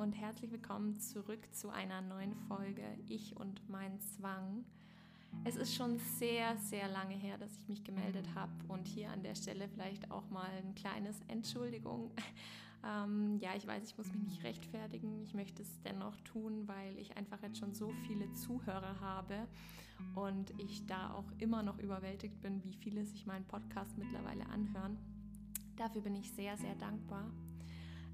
und herzlich willkommen zurück zu einer neuen Folge Ich und mein Zwang. Es ist schon sehr, sehr lange her, dass ich mich gemeldet habe und hier an der Stelle vielleicht auch mal ein kleines Entschuldigung. Ähm, ja, ich weiß, ich muss mich nicht rechtfertigen. Ich möchte es dennoch tun, weil ich einfach jetzt schon so viele Zuhörer habe und ich da auch immer noch überwältigt bin, wie viele sich meinen Podcast mittlerweile anhören. Dafür bin ich sehr, sehr dankbar.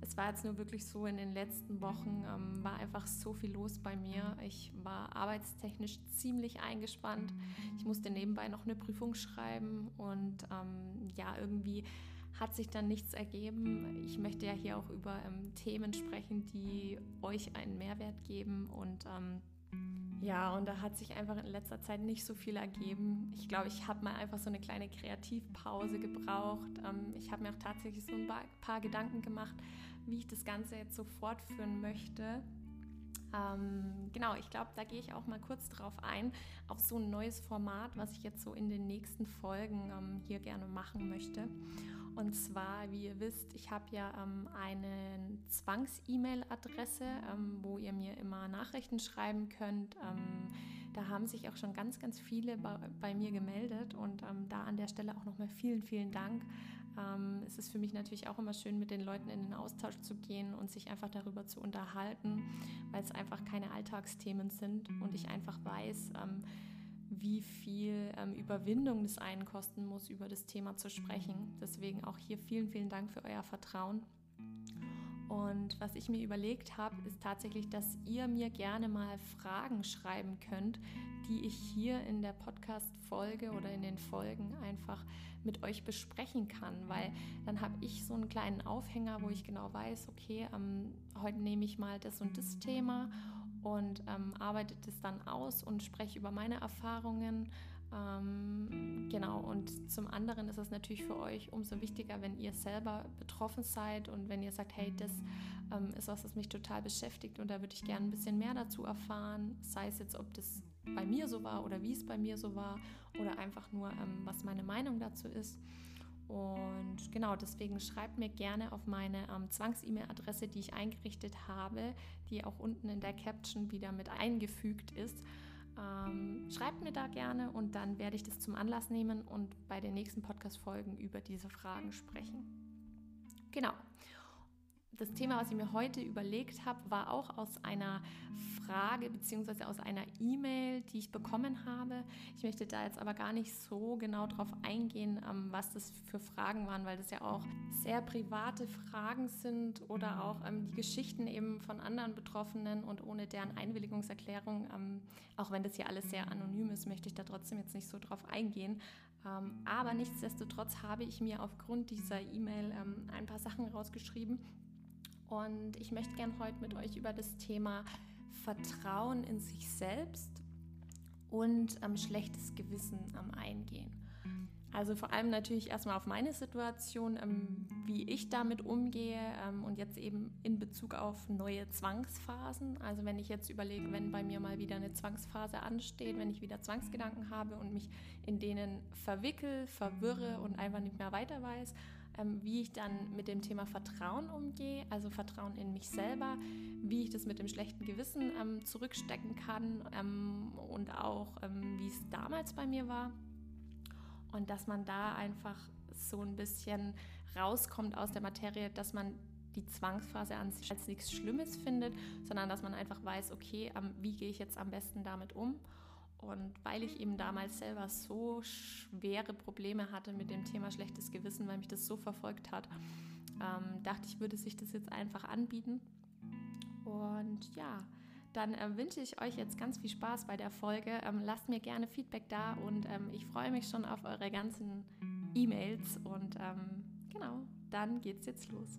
Es war jetzt nur wirklich so, in den letzten Wochen ähm, war einfach so viel los bei mir. Ich war arbeitstechnisch ziemlich eingespannt. Ich musste nebenbei noch eine Prüfung schreiben und ähm, ja, irgendwie hat sich dann nichts ergeben. Ich möchte ja hier auch über ähm, Themen sprechen, die euch einen Mehrwert geben und ähm, ja, und da hat sich einfach in letzter Zeit nicht so viel ergeben. Ich glaube, ich habe mal einfach so eine kleine Kreativpause gebraucht. Ähm, ich habe mir auch tatsächlich so ein paar Gedanken gemacht, wie ich das Ganze jetzt so fortführen möchte. Ähm, genau, ich glaube, da gehe ich auch mal kurz drauf ein, auf so ein neues Format, was ich jetzt so in den nächsten Folgen ähm, hier gerne machen möchte. Und zwar, wie ihr wisst, ich habe ja ähm, eine Zwangs-E-Mail-Adresse, ähm, wo ihr mir immer Nachrichten schreiben könnt. Ähm, da haben sich auch schon ganz, ganz viele bei, bei mir gemeldet und ähm, da an der Stelle auch nochmal vielen, vielen Dank. Es ist für mich natürlich auch immer schön, mit den Leuten in den Austausch zu gehen und sich einfach darüber zu unterhalten, weil es einfach keine Alltagsthemen sind und ich einfach weiß, ähm, wie viel ähm, Überwindung es einen kosten muss, über das Thema zu sprechen. Deswegen auch hier vielen, vielen Dank für euer Vertrauen. Und was ich mir überlegt habe, ist tatsächlich, dass ihr mir gerne mal Fragen schreiben könnt, die ich hier in der Podcast-Folge oder in den Folgen einfach mit euch besprechen kann, weil dann habe ich so einen kleinen Aufhänger, wo ich genau weiß, okay, ähm, heute nehme ich mal das und das Thema und ähm, arbeite das dann aus und spreche über meine Erfahrungen ähm, genau, und zum anderen ist es natürlich für euch umso wichtiger, wenn ihr selber betroffen seid und wenn ihr sagt, hey, das ähm, ist was, was mich total beschäftigt und da würde ich gerne ein bisschen mehr dazu erfahren, sei es jetzt, ob das bei mir so war oder wie es bei mir so war oder einfach nur, ähm, was meine Meinung dazu ist. Und genau, deswegen schreibt mir gerne auf meine ähm, Zwangs-E-Mail-Adresse, die ich eingerichtet habe, die auch unten in der Caption wieder mit eingefügt ist. Ähm, schreibt mir da gerne und dann werde ich das zum Anlass nehmen und bei den nächsten Podcast-Folgen über diese Fragen sprechen. Genau das Thema, was ich mir heute überlegt habe, war auch aus einer Frage bzw. aus einer E-Mail, die ich bekommen habe. Ich möchte da jetzt aber gar nicht so genau drauf eingehen, ähm, was das für Fragen waren, weil das ja auch sehr private Fragen sind oder auch ähm, die Geschichten eben von anderen Betroffenen und ohne deren Einwilligungserklärung. Ähm, auch wenn das hier alles sehr anonym ist, möchte ich da trotzdem jetzt nicht so drauf eingehen. aber nichtsdestotrotz habe ich mir aufgrund dieser E-Mail ein paar Sachen rausgeschrieben und ich möchte gern heute mit euch über das Thema Vertrauen in sich selbst und ähm, schlechtes Gewissen ähm, eingehen. Also vor allem natürlich erstmal auf meine Situation, ähm, wie ich damit umgehe ähm, und jetzt eben in Bezug auf neue Zwangsphasen. Also wenn ich jetzt überlege, wenn bei mir mal wieder eine Zwangsphase ansteht, wenn ich wieder Zwangsgedanken habe und mich in denen verwickel, verwirre und einfach nicht mehr weiter weiß, wie ich dann mit dem Thema Vertrauen umgehe, also Vertrauen in mich selber, wie ich das mit dem schlechten Gewissen ähm, zurückstecken kann ähm, und auch ähm, wie es damals bei mir war. Und dass man da einfach so ein bisschen rauskommt aus der Materie, dass man die Zwangsphase an sich als nichts Schlimmes findet, sondern dass man einfach weiß, okay, wie gehe ich jetzt am besten damit um und weil ich eben damals selber so schwere Probleme hatte mit dem Thema schlechtes Gewissen, weil mich das so verfolgt hat, ähm, dachte ich, würde sich das jetzt einfach anbieten. Und ja, dann äh, wünsche ich euch jetzt ganz viel Spaß bei der Folge. Ähm, lasst mir gerne Feedback da und ähm, ich freue mich schon auf eure ganzen E-Mails. Und ähm, genau, dann geht's jetzt los.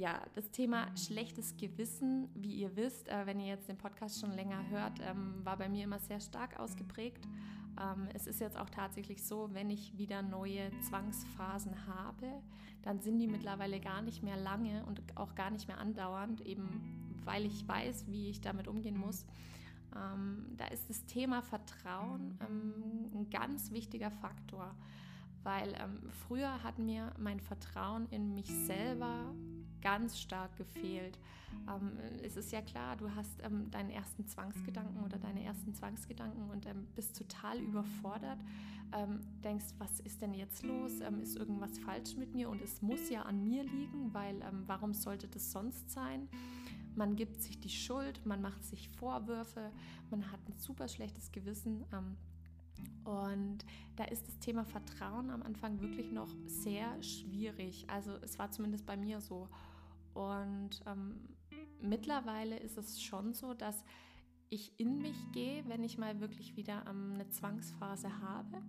Ja, das Thema schlechtes Gewissen, wie ihr wisst, äh, wenn ihr jetzt den Podcast schon länger hört, ähm, war bei mir immer sehr stark ausgeprägt. Ähm, es ist jetzt auch tatsächlich so, wenn ich wieder neue Zwangsphasen habe, dann sind die mittlerweile gar nicht mehr lange und auch gar nicht mehr andauernd, eben weil ich weiß, wie ich damit umgehen muss. Ähm, da ist das Thema Vertrauen ähm, ein ganz wichtiger Faktor, weil ähm, früher hat mir mein Vertrauen in mich selber ganz stark gefehlt. Ähm, es ist ja klar, du hast ähm, deinen ersten Zwangsgedanken oder deine ersten Zwangsgedanken und ähm, bist total überfordert, ähm, denkst, was ist denn jetzt los? Ähm, ist irgendwas falsch mit mir? Und es muss ja an mir liegen, weil ähm, warum sollte das sonst sein? Man gibt sich die Schuld, man macht sich Vorwürfe, man hat ein super schlechtes Gewissen. Und da ist das Thema Vertrauen am Anfang wirklich noch sehr schwierig. Also es war zumindest bei mir so. Und ähm, mittlerweile ist es schon so, dass ich in mich gehe, wenn ich mal wirklich wieder ähm, eine Zwangsphase habe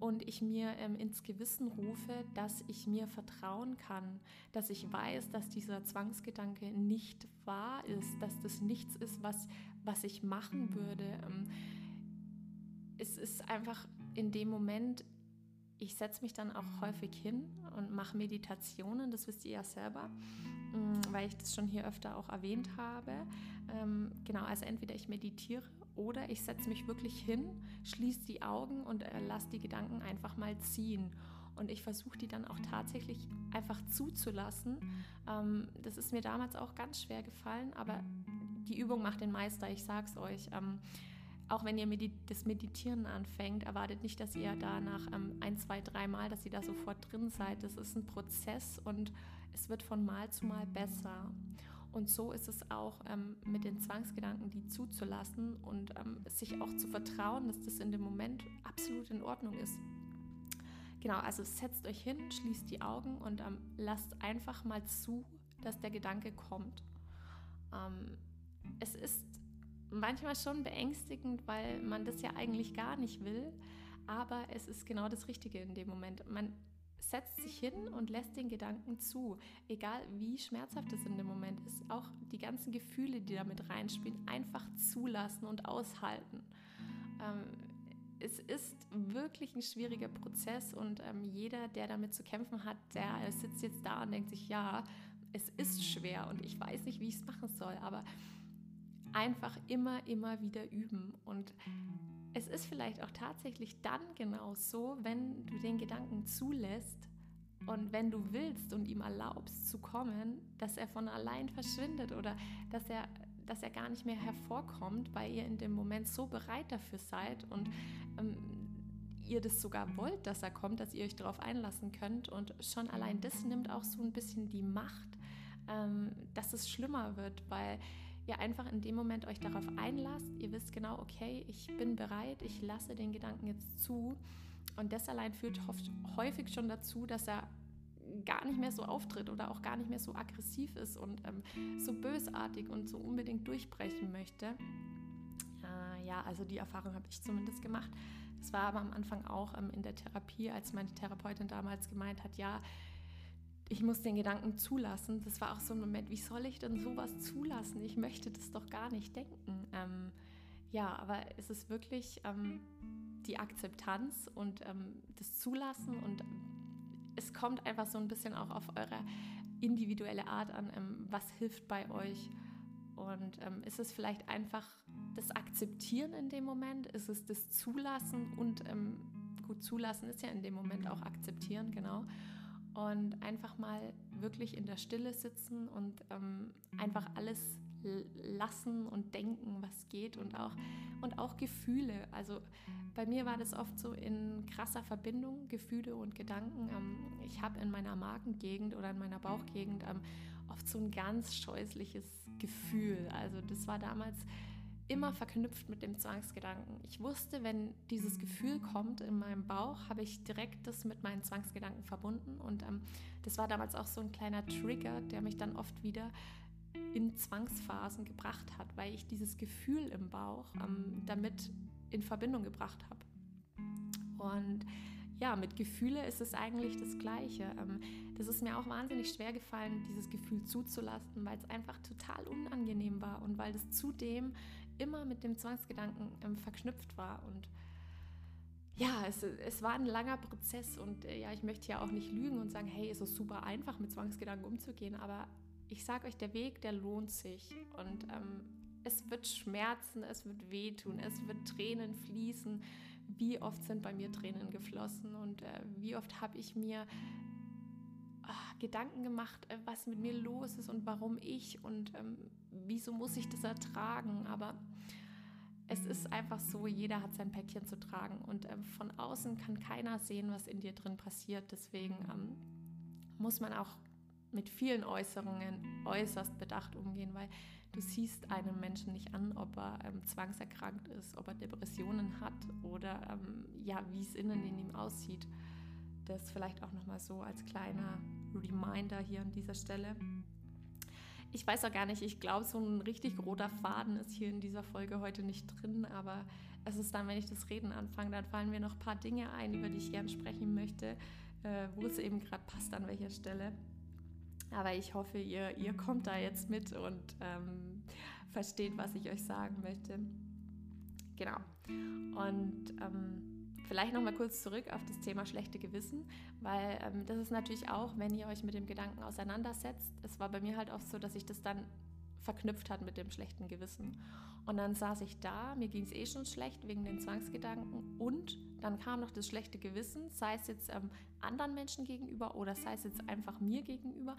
und ich mir ähm, ins Gewissen rufe, dass ich mir vertrauen kann, dass ich weiß, dass dieser Zwangsgedanke nicht wahr ist, dass das nichts ist, was, was ich machen würde. Ähm, es ist einfach in dem Moment, ich setze mich dann auch häufig hin und mache Meditationen, das wisst ihr ja selber. Mm, weil ich das schon hier öfter auch erwähnt habe. Ähm, genau, also entweder ich meditiere oder ich setze mich wirklich hin, schließe die Augen und äh, lasse die Gedanken einfach mal ziehen. Und ich versuche die dann auch tatsächlich einfach zuzulassen. Ähm, das ist mir damals auch ganz schwer gefallen, aber die Übung macht den Meister, ich sag's euch. Auch wenn ihr medit das Meditieren anfängt, erwartet nicht, dass ihr da nach ähm, ein, zwei, drei Mal, dass ihr da sofort drin seid. Das ist ein Prozess und es wird von Mal zu Mal besser. Und so ist es auch ähm, mit den Zwangsgedanken, die zuzulassen und ähm, sich auch zu vertrauen, dass das in dem Moment absolut in Ordnung ist. Genau, also setzt euch hin, schließt die Augen und ähm, lasst einfach mal zu, dass der Gedanke kommt. Ähm, es ist manchmal schon beängstigend, weil man das ja eigentlich gar nicht will, aber es ist genau das Richtige in dem Moment. Man setzt sich hin und lässt den Gedanken zu, egal wie schmerzhaft es in dem Moment ist. Auch die ganzen Gefühle, die damit reinspielen, einfach zulassen und aushalten. Ähm, es ist wirklich ein schwieriger Prozess und ähm, jeder, der damit zu kämpfen hat, der sitzt jetzt da und denkt sich, ja, es ist schwer und ich weiß nicht, wie ich es machen soll, aber einfach immer, immer wieder üben und es ist vielleicht auch tatsächlich dann genau so, wenn du den Gedanken zulässt und wenn du willst und ihm erlaubst zu kommen, dass er von allein verschwindet oder dass er, dass er gar nicht mehr hervorkommt, weil ihr in dem Moment so bereit dafür seid und ähm, ihr das sogar wollt, dass er kommt, dass ihr euch darauf einlassen könnt. Und schon allein das nimmt auch so ein bisschen die Macht, ähm, dass es schlimmer wird, weil ihr einfach in dem Moment euch darauf einlasst. Ihr wisst genau, okay, ich bin bereit, ich lasse den Gedanken jetzt zu. Und das allein führt häufig schon dazu, dass er gar nicht mehr so auftritt oder auch gar nicht mehr so aggressiv ist und ähm, so bösartig und so unbedingt durchbrechen möchte. Äh, ja, also die Erfahrung habe ich zumindest gemacht. Das war aber am Anfang auch ähm, in der Therapie, als meine Therapeutin damals gemeint hat, ja, ich muss den Gedanken zulassen. Das war auch so ein Moment, wie soll ich denn sowas zulassen? Ich möchte das doch gar nicht denken. Ähm, ja, aber es ist wirklich ähm, die Akzeptanz und ähm, das Zulassen und es kommt einfach so ein bisschen auch auf eure individuelle Art an, ähm, was hilft bei euch. Und ähm, ist es vielleicht einfach das Akzeptieren in dem Moment? Ist es das Zulassen und ähm, gut, Zulassen ist ja in dem Moment auch akzeptieren, genau und einfach mal wirklich in der Stille sitzen und ähm, einfach alles lassen und denken, was geht und auch, und auch Gefühle. Also bei mir war das oft so in krasser Verbindung, Gefühle und Gedanken. Ähm, ich habe in meiner Magengegend oder in meiner Bauchgegend ähm, oft so ein ganz scheußliches Gefühl. Also das war damals immer verknüpft mit dem Zwangsgedanken. Ich wusste, wenn dieses Gefühl kommt in meinem Bauch, habe ich direkt das mit meinen Zwangsgedanken verbunden. Und ähm, das war damals auch so ein kleiner Trigger, der mich dann oft wieder in Zwangsphasen gebracht hat, weil ich dieses Gefühl im Bauch ähm, damit in Verbindung gebracht habe. Und ja, mit Gefühle ist es eigentlich das Gleiche. Ähm, das ist mir auch wahnsinnig schwer gefallen, dieses Gefühl zuzulassen, weil es einfach total unangenehm war und weil es zudem immer mit dem Zwangsgedanken ähm, verknüpft war. Und ja, es, es war ein langer Prozess und äh, ja, ich möchte ja auch nicht lügen und sagen, hey, es ist super einfach, mit Zwangsgedanken umzugehen, aber ich sage euch, der Weg, der lohnt sich und ähm, es wird schmerzen, es wird wehtun, es wird Tränen fließen. Wie oft sind bei mir Tränen geflossen und äh, wie oft habe ich mir ach, Gedanken gemacht, äh, was mit mir los ist und warum ich und ähm, wieso muss ich das ertragen. Aber es ist einfach so, jeder hat sein Päckchen zu tragen und ähm, von außen kann keiner sehen, was in dir drin passiert. Deswegen ähm, muss man auch mit vielen Äußerungen äußerst bedacht umgehen, weil du siehst einem Menschen nicht an, ob er ähm, zwangserkrankt ist, ob er Depressionen hat oder ähm, ja, wie es innen in ihm aussieht. Das vielleicht auch nochmal so als kleiner Reminder hier an dieser Stelle ich weiß auch gar nicht, ich glaube, so ein richtig roter Faden ist hier in dieser Folge heute nicht drin, aber es ist dann, wenn ich das Reden anfange, dann fallen mir noch ein paar Dinge ein, über die ich gerne sprechen möchte, äh, wo es eben gerade passt, an welcher Stelle. Aber ich hoffe, ihr, ihr kommt da jetzt mit und ähm, versteht, was ich euch sagen möchte. Genau. Und ähm, Vielleicht noch mal kurz zurück auf das Thema schlechte Gewissen, weil ähm, das ist natürlich auch, wenn ihr euch mit dem Gedanken auseinandersetzt. Es war bei mir halt auch so, dass ich das dann verknüpft hat mit dem schlechten Gewissen. Und dann saß ich da, mir ging es eh schon schlecht wegen den Zwangsgedanken und dann kam noch das schlechte Gewissen, sei es jetzt ähm, anderen Menschen gegenüber oder sei es jetzt einfach mir gegenüber.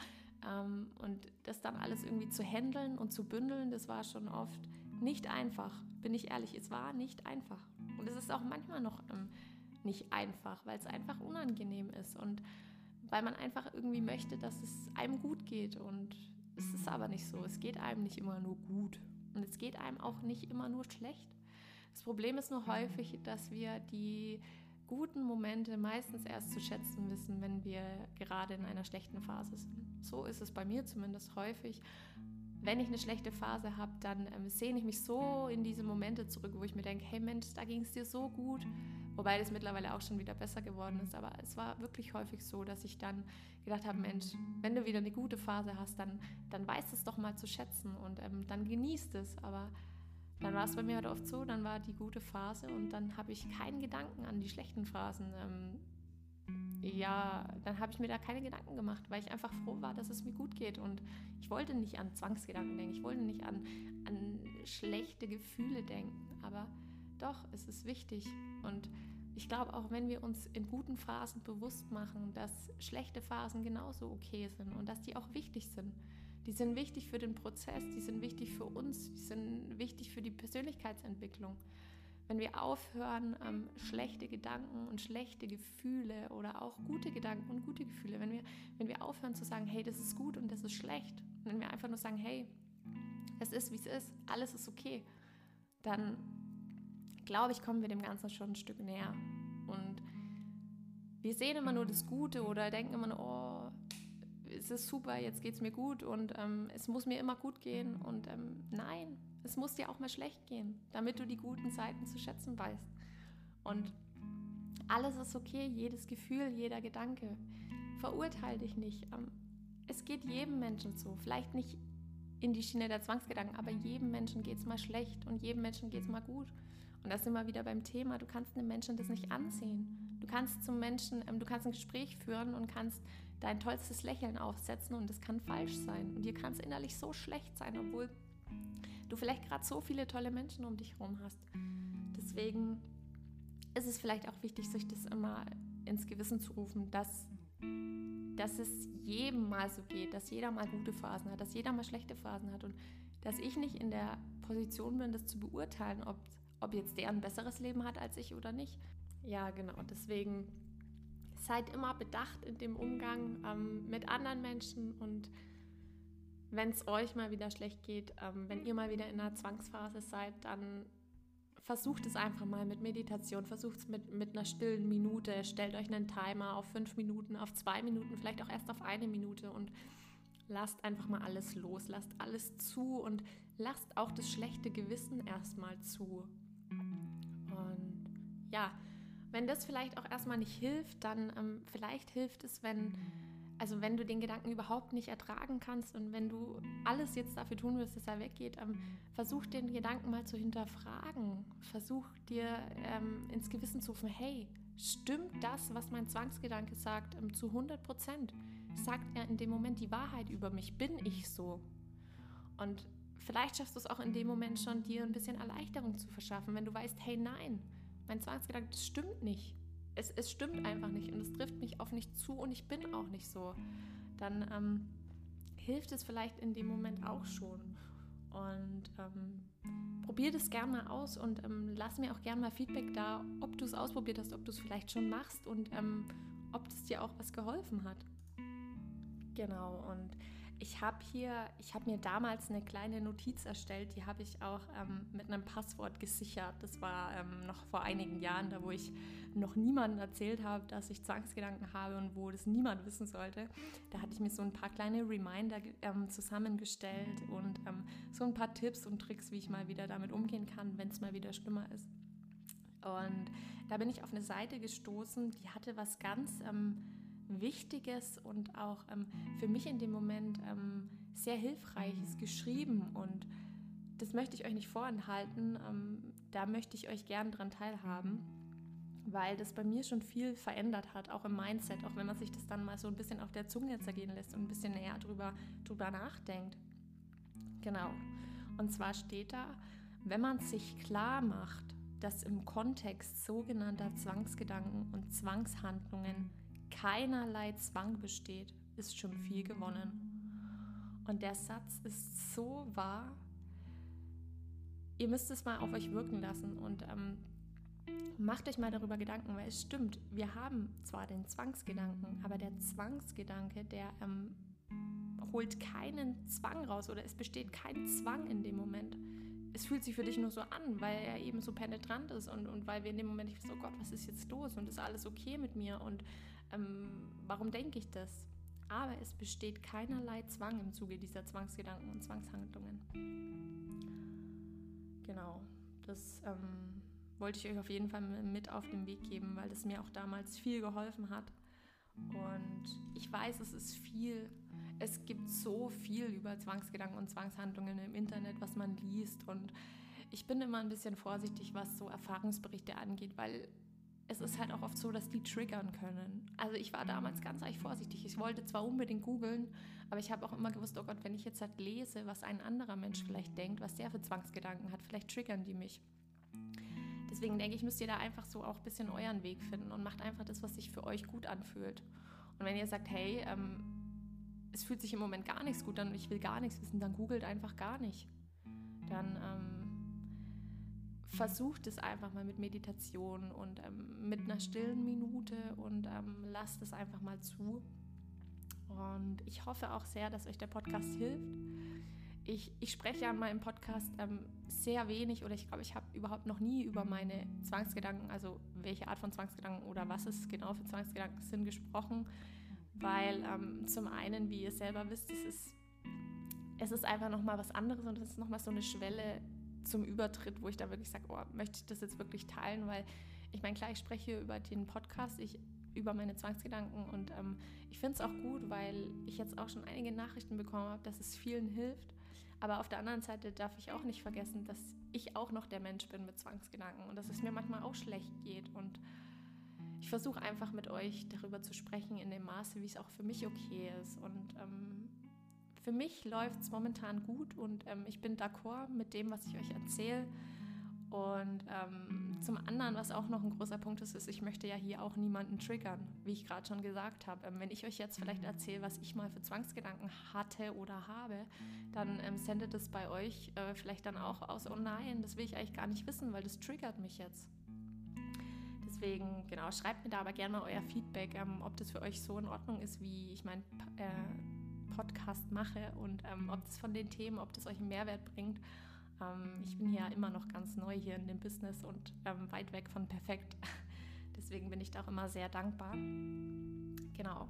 Ähm, und das dann alles irgendwie zu handeln und zu bündeln, das war schon oft nicht einfach, bin ich ehrlich, es war nicht einfach. Und es ist auch manchmal noch ähm, nicht einfach, weil es einfach unangenehm ist und weil man einfach irgendwie möchte, dass es einem gut geht. Und es ist aber nicht so. Es geht einem nicht immer nur gut. Und es geht einem auch nicht immer nur schlecht. Das Problem ist nur häufig, dass wir die guten Momente meistens erst zu schätzen wissen, wenn wir gerade in einer schlechten Phase sind. So ist es bei mir zumindest häufig wenn ich eine schlechte Phase habe, dann ähm, sehne ich mich so in diese Momente zurück, wo ich mir denke, hey Mensch, da ging es dir so gut. Wobei das mittlerweile auch schon wieder besser geworden ist. Aber es war wirklich häufig so, dass ich dann gedacht habe, Mensch, wenn du wieder eine gute Phase hast, dann, dann weißt es doch mal zu schätzen und ähm, dann genießt es. Aber dann war es bei mir halt oft so, dann war die gute Phase und dann habe ich keinen Gedanken an die schlechten Phasen ähm, ja, dann habe ich mir da keine Gedanken gemacht, weil ich einfach froh war, dass es mir gut geht. Und ich wollte nicht an Zwangsgedanken denken, ich wollte nicht an, an schlechte Gefühle denken. Aber doch, es ist wichtig. Und ich glaube, auch wenn wir uns in guten Phasen bewusst machen, dass schlechte Phasen genauso okay sind und dass die auch wichtig sind. Die sind wichtig für den Prozess, die sind wichtig für uns, die sind wichtig für die Persönlichkeitsentwicklung wenn wir aufhören, ähm, schlechte Gedanken und schlechte Gefühle oder auch gute Gedanken und gute Gefühle, wenn wir, wenn wir aufhören zu sagen, hey, das ist gut und das ist schlecht, wenn wir einfach nur sagen, hey, es ist, wie es ist, alles ist okay, dann glaube ich, kommen wir dem Ganzen schon ein Stück näher. Und wir sehen immer nur das Gute oder denken immer nur, oh, es ist super, jetzt geht es mir gut und ähm, es muss mir immer gut gehen. Und ähm, nein, es muss dir auch mal schlecht gehen, damit du die guten Seiten zu schätzen weißt. Und alles ist okay, jedes Gefühl, jeder Gedanke. Verurteile dich nicht. Ähm, es geht jedem Menschen so. Vielleicht nicht in die Schiene der Zwangsgedanken, aber jedem Menschen geht es mal schlecht und jedem Menschen geht es mal gut. Und das sind wir wieder beim Thema, du kannst einem Menschen das nicht ansehen. Du kannst zum Menschen, ähm, du kannst ein Gespräch führen und kannst dein tollstes Lächeln aufsetzen und das kann falsch sein. Und dir kann es innerlich so schlecht sein, obwohl du vielleicht gerade so viele tolle Menschen um dich herum hast. Deswegen ist es vielleicht auch wichtig, sich das immer ins Gewissen zu rufen, dass, dass es jedem mal so geht, dass jeder mal gute Phasen hat, dass jeder mal schlechte Phasen hat und dass ich nicht in der Position bin, das zu beurteilen, ob, ob jetzt der ein besseres Leben hat als ich oder nicht. Ja, genau. Deswegen seid immer bedacht in dem Umgang ähm, mit anderen Menschen und wenn es euch mal wieder schlecht geht, ähm, wenn ihr mal wieder in einer Zwangsphase seid, dann versucht es einfach mal mit Meditation, versucht es mit, mit einer stillen Minute, stellt euch einen Timer auf fünf Minuten, auf zwei Minuten, vielleicht auch erst auf eine Minute und lasst einfach mal alles los, lasst alles zu und lasst auch das schlechte Gewissen erstmal zu. Und ja, wenn das vielleicht auch erstmal nicht hilft, dann ähm, vielleicht hilft es, wenn also wenn du den Gedanken überhaupt nicht ertragen kannst und wenn du alles jetzt dafür tun wirst, dass er weggeht, ähm, versuch den Gedanken mal zu hinterfragen. Versuch dir ähm, ins Gewissen zu rufen, hey, stimmt das, was mein Zwangsgedanke sagt, ähm, zu 100 Prozent? Sagt er in dem Moment die Wahrheit über mich? Bin ich so? Und vielleicht schaffst du es auch in dem Moment schon, dir ein bisschen Erleichterung zu verschaffen, wenn du weißt, hey, nein, mein Zwangsgedanke, stimmt nicht es, es stimmt einfach nicht und es trifft mich auf nicht zu und ich bin auch nicht so, dann ähm, hilft es vielleicht in dem Moment auch schon. Und ähm, probier das gerne mal aus und ähm, lass mir auch gerne mal Feedback da, ob du es ausprobiert hast, ob du es vielleicht schon machst und ähm, ob das dir auch was geholfen hat. Genau, und ich habe hier, ich habe mir damals eine kleine Notiz erstellt, die habe ich auch ähm, mit einem Passwort gesichert. Das war ähm, noch vor einigen Jahren, da wo ich noch niemandem erzählt habe, dass ich Zwangsgedanken habe und wo das niemand wissen sollte. Da hatte ich mir so ein paar kleine Reminder ähm, zusammengestellt und ähm, so ein paar Tipps und Tricks, wie ich mal wieder damit umgehen kann, wenn es mal wieder schlimmer ist. Und da bin ich auf eine Seite gestoßen, die hatte was ganz ähm, Wichtiges und auch ähm, für mich in dem Moment ähm, sehr Hilfreiches geschrieben. Und das möchte ich euch nicht vorenthalten. Ähm, da möchte ich euch gern dran teilhaben, weil das bei mir schon viel verändert hat, auch im Mindset, auch wenn man sich das dann mal so ein bisschen auf der Zunge zergehen lässt und ein bisschen näher drüber, drüber nachdenkt. Genau. Und zwar steht da, wenn man sich klar macht, dass im Kontext sogenannter Zwangsgedanken und Zwangshandlungen keinerlei Zwang besteht, ist schon viel gewonnen. Und der Satz ist so wahr. Ihr müsst es mal auf euch wirken lassen und ähm, macht euch mal darüber Gedanken, weil es stimmt, wir haben zwar den Zwangsgedanken, aber der Zwangsgedanke, der ähm, holt keinen Zwang raus oder es besteht kein Zwang in dem Moment. Es fühlt sich für dich nur so an, weil er eben so penetrant ist und, und weil wir in dem Moment nicht so, oh Gott, was ist jetzt los und ist alles okay mit mir und ähm, warum denke ich das? Aber es besteht keinerlei Zwang im Zuge dieser Zwangsgedanken und Zwangshandlungen. Genau, das ähm, wollte ich euch auf jeden Fall mit auf den Weg geben, weil das mir auch damals viel geholfen hat. Und ich weiß, es ist viel, es gibt so viel über Zwangsgedanken und Zwangshandlungen im Internet, was man liest. Und ich bin immer ein bisschen vorsichtig, was so Erfahrungsberichte angeht, weil es ist halt auch oft so, dass die triggern können. Also ich war damals ganz eigentlich vorsichtig. Ich wollte zwar unbedingt googeln, aber ich habe auch immer gewusst, oh Gott, wenn ich jetzt halt lese, was ein anderer Mensch vielleicht denkt, was der für Zwangsgedanken hat, vielleicht triggern die mich. Deswegen denke ich, müsst ihr da einfach so auch ein bisschen euren Weg finden und macht einfach das, was sich für euch gut anfühlt. Und wenn ihr sagt, hey, ähm, es fühlt sich im Moment gar nichts gut an und ich will gar nichts wissen, dann googelt einfach gar nicht. Dann ähm, versucht es einfach mal mit Meditation und ähm, mit einer stillen Minute und ähm, lasst es einfach mal zu. Und ich hoffe auch sehr, dass euch der Podcast hilft. Ich, ich spreche ja in meinem Podcast ähm, sehr wenig oder ich glaube, ich habe überhaupt noch nie über meine Zwangsgedanken, also welche Art von Zwangsgedanken oder was es genau für Zwangsgedanken sind, gesprochen, weil ähm, zum einen, wie ihr selber wisst, es ist, es ist einfach nochmal was anderes und es ist nochmal so eine Schwelle, zum Übertritt, wo ich da wirklich sage, oh, möchte ich das jetzt wirklich teilen, weil ich meine, klar, ich spreche über den Podcast, ich über meine Zwangsgedanken und ähm, ich finde es auch gut, weil ich jetzt auch schon einige Nachrichten bekommen habe, dass es vielen hilft. Aber auf der anderen Seite darf ich auch nicht vergessen, dass ich auch noch der Mensch bin mit Zwangsgedanken und dass es mir manchmal auch schlecht geht. Und ich versuche einfach mit euch darüber zu sprechen in dem Maße, wie es auch für mich okay ist. Und ähm, für mich läuft es momentan gut und ähm, ich bin d'accord mit dem, was ich euch erzähle. Und ähm, zum anderen, was auch noch ein großer Punkt ist, ist, ich möchte ja hier auch niemanden triggern, wie ich gerade schon gesagt habe. Ähm, wenn ich euch jetzt vielleicht erzähle, was ich mal für Zwangsgedanken hatte oder habe, dann ähm, sendet es bei euch äh, vielleicht dann auch aus, oh nein, das will ich eigentlich gar nicht wissen, weil das triggert mich jetzt. Deswegen, genau, schreibt mir da aber gerne euer Feedback, ähm, ob das für euch so in Ordnung ist, wie ich mein äh, Podcast mache und ähm, ob das von den Themen, ob das euch einen Mehrwert bringt. Ähm, ich bin hier immer noch ganz neu hier in dem Business und ähm, weit weg von perfekt. Deswegen bin ich da auch immer sehr dankbar. Genau.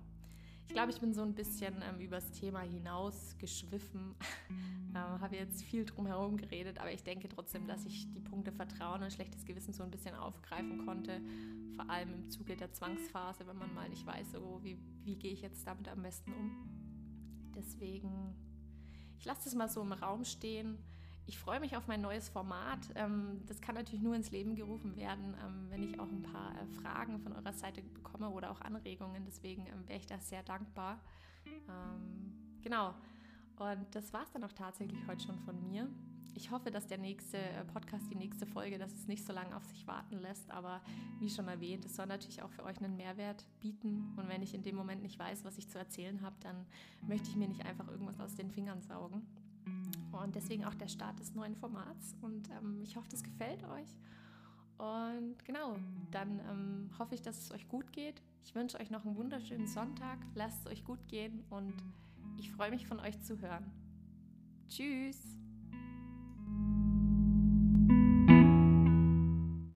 Ich glaube, ich bin so ein bisschen ähm, übers Thema hinaus geschwiffen, ähm, habe jetzt viel drum herum geredet, aber ich denke trotzdem, dass ich die Punkte Vertrauen und schlechtes Gewissen so ein bisschen aufgreifen konnte, vor allem im Zuge der Zwangsphase, wenn man mal nicht weiß, oh, wie, wie gehe ich jetzt damit am besten um. Deswegen, ich lasse das mal so im Raum stehen. Ich freue mich auf mein neues Format. Ähm, das kann natürlich nur ins Leben gerufen werden, ähm, wenn ich auch ein paar äh, Fragen von eurer Seite bekomme oder auch Anregungen. Deswegen ähm, wäre ich da sehr dankbar. Genau. Und das war es dann auch tatsächlich heute schon von mir. Ich hoffe, dass der nächste äh, Podcast, die nächste Folge, dass es nicht so lange auf sich warten lässt. Aber wie schon erwähnt, es soll natürlich auch für euch einen Mehrwert bieten. Und wenn ich in dem Moment nicht weiß, was ich zu erzählen habe, dann möchte ich mir nicht einfach irgendwas aus den Fingern saugen. Und deswegen auch der Start des neuen Formats. Und ähm, ich hoffe, das gefällt euch. Und genau, dann ähm, hoffe ich, dass es euch gut geht. Ich wünsche euch noch einen wunderschönen Sonntag. Lasst es euch gut gehen und ich freue mich von euch zu hören. Tschüss!